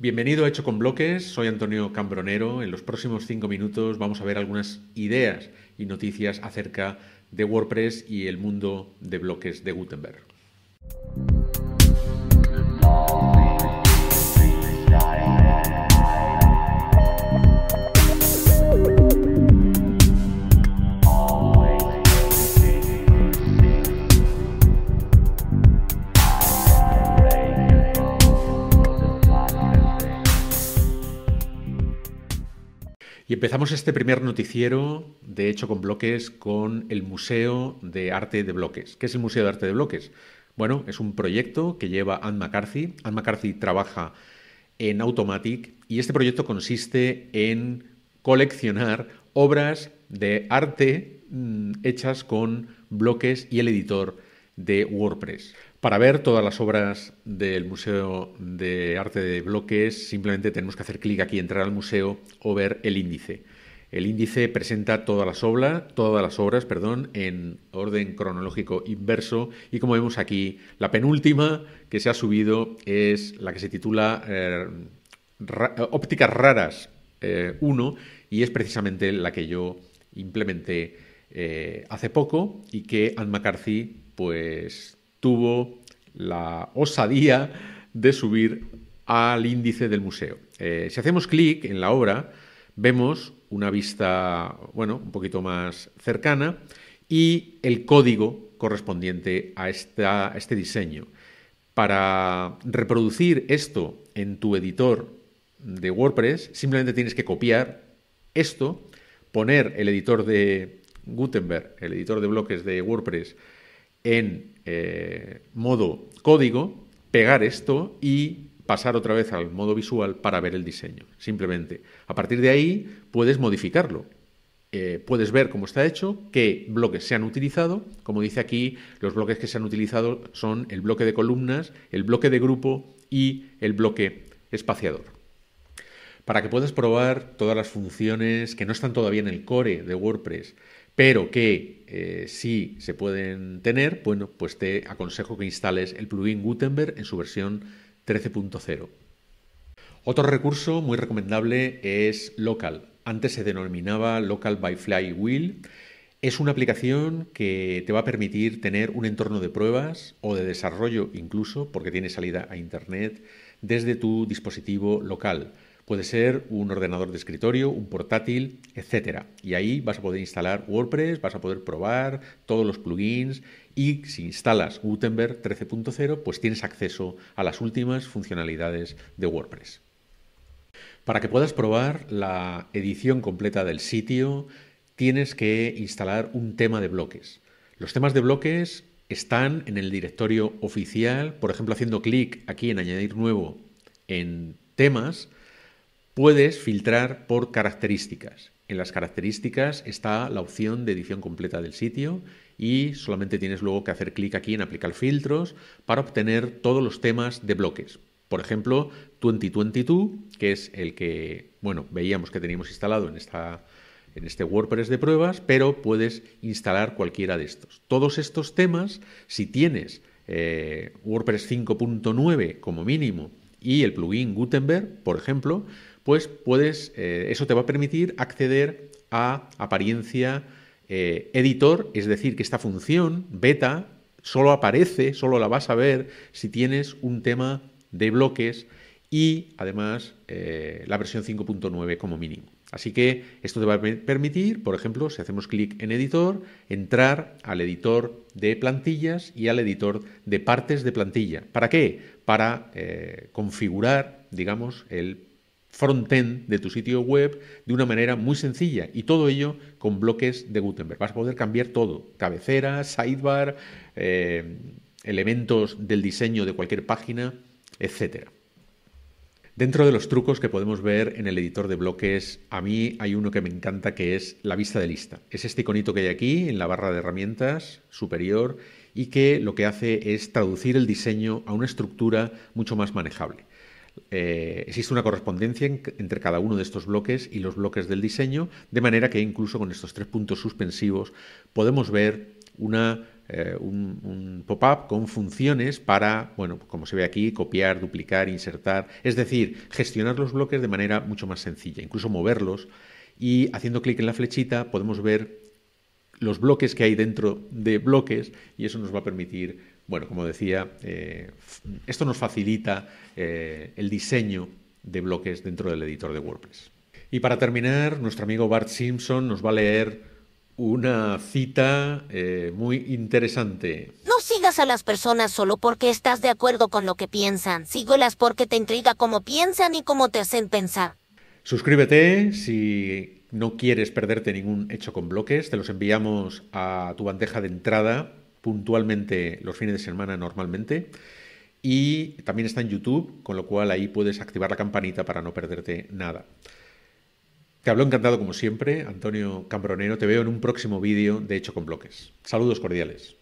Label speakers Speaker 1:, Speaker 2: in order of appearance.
Speaker 1: Bienvenido a Hecho con Bloques, soy Antonio Cambronero. En los próximos cinco minutos vamos a ver algunas ideas y noticias acerca de WordPress y el mundo de bloques de Gutenberg. Empezamos este primer noticiero, de hecho con bloques, con el Museo de Arte de Bloques. ¿Qué es el Museo de Arte de Bloques? Bueno, es un proyecto que lleva Anne McCarthy. Anne McCarthy trabaja en Automatic y este proyecto consiste en coleccionar obras de arte mm, hechas con bloques y el editor de WordPress. Para ver todas las obras del Museo de Arte de Bloques, simplemente tenemos que hacer clic aquí, entrar al museo o ver el índice. El índice presenta todas las obras, todas las obras, perdón, en orden cronológico inverso y como vemos aquí, la penúltima que se ha subido es la que se titula eh, Ópticas Raras 1 eh, y es precisamente la que yo implementé eh, hace poco y que Anne McCarthy pues tuvo la osadía de subir al índice del museo. Eh, si hacemos clic en la obra, vemos una vista, bueno, un poquito más cercana y el código correspondiente a, esta, este diseño. Para reproducir esto en tu editor de WordPress, simplemente tienes que copiar esto, poner el editor de Gutenberg, el editor de bloques de WordPress, en eh, modo código, pegar esto y pasar otra vez al modo visual para ver el diseño. Simplemente. A partir de ahí puedes modificarlo. Eh, puedes ver cómo está hecho, qué bloques se han utilizado. Como dice aquí, los bloques que se han utilizado son el bloque de columnas, el bloque de grupo y el bloque espaciador. Para que puedas probar todas las funciones que no están todavía en el core de WordPress, pero que eh, sí se pueden tener, bueno, pues te aconsejo que instales el plugin Gutenberg en su versión 13.0. Otro recurso muy recomendable es Local. Antes se denominaba Local by Flywheel. Es una aplicación que te va a permitir tener un entorno de pruebas o de desarrollo incluso, porque tiene salida a Internet, desde tu dispositivo local. Puede ser un ordenador de escritorio, un portátil, etc. Y ahí vas a poder instalar WordPress, vas a poder probar todos los plugins y si instalas Gutenberg 13.0, pues tienes acceso a las últimas funcionalidades de WordPress. Para que puedas probar la edición completa del sitio, tienes que instalar un tema de bloques. Los temas de bloques están en el directorio oficial, por ejemplo, haciendo clic aquí en añadir nuevo en temas, Puedes filtrar por características. En las características está la opción de edición completa del sitio y solamente tienes luego que hacer clic aquí en aplicar filtros para obtener todos los temas de bloques. Por ejemplo, 2022, que es el que, bueno, veíamos que teníamos instalado en, esta, en este WordPress de pruebas, pero puedes instalar cualquiera de estos. Todos estos temas, si tienes eh, WordPress 5.9 como mínimo y el plugin Gutenberg, por ejemplo, pues puedes, eh, eso te va a permitir acceder a apariencia eh, editor, es decir, que esta función beta solo aparece, solo la vas a ver si tienes un tema de bloques y además eh, la versión 5.9 como mínimo. Así que esto te va a permitir, por ejemplo, si hacemos clic en editor, entrar al editor de plantillas y al editor de partes de plantilla. ¿Para qué? Para configurar, digamos, el frontend de tu sitio web de una manera muy sencilla y todo ello con bloques de Gutenberg. Vas a poder cambiar todo, cabecera, sidebar, eh, elementos del diseño de cualquier página, etc. Dentro de los trucos que podemos ver en el editor de bloques, a mí hay uno que me encanta que es la vista de lista. Es este iconito que hay aquí en la barra de herramientas superior y que lo que hace es traducir el diseño a una estructura mucho más manejable. Eh, existe una correspondencia entre cada uno de estos bloques y los bloques del diseño, de manera que incluso con estos tres puntos suspensivos podemos ver una eh, un, pop-up con funciones para, bueno, como se ve aquí, copiar, duplicar, insertar, es decir, gestionar los bloques de manera mucho más sencilla, incluso moverlos y haciendo clic en la flechita podemos ver los bloques que hay dentro de bloques y eso nos va a permitir, bueno, como decía, eh, esto nos facilita eh, el diseño de bloques dentro del editor de WordPress. Y para terminar, nuestro amigo Bart Simpson nos va a leer una cita eh, muy interesante.
Speaker 2: No sigas a las personas solo porque estás de acuerdo con lo que piensan. Síguelas porque te intriga cómo piensan y cómo te hacen pensar.
Speaker 1: Suscríbete si no quieres perderte ningún hecho con bloques. Te los enviamos a tu bandeja de entrada puntualmente los fines de semana normalmente. Y también está en YouTube, con lo cual ahí puedes activar la campanita para no perderte nada. Te hablo encantado como siempre, Antonio Cambronero. Te veo en un próximo vídeo de Hecho con Bloques. Saludos cordiales.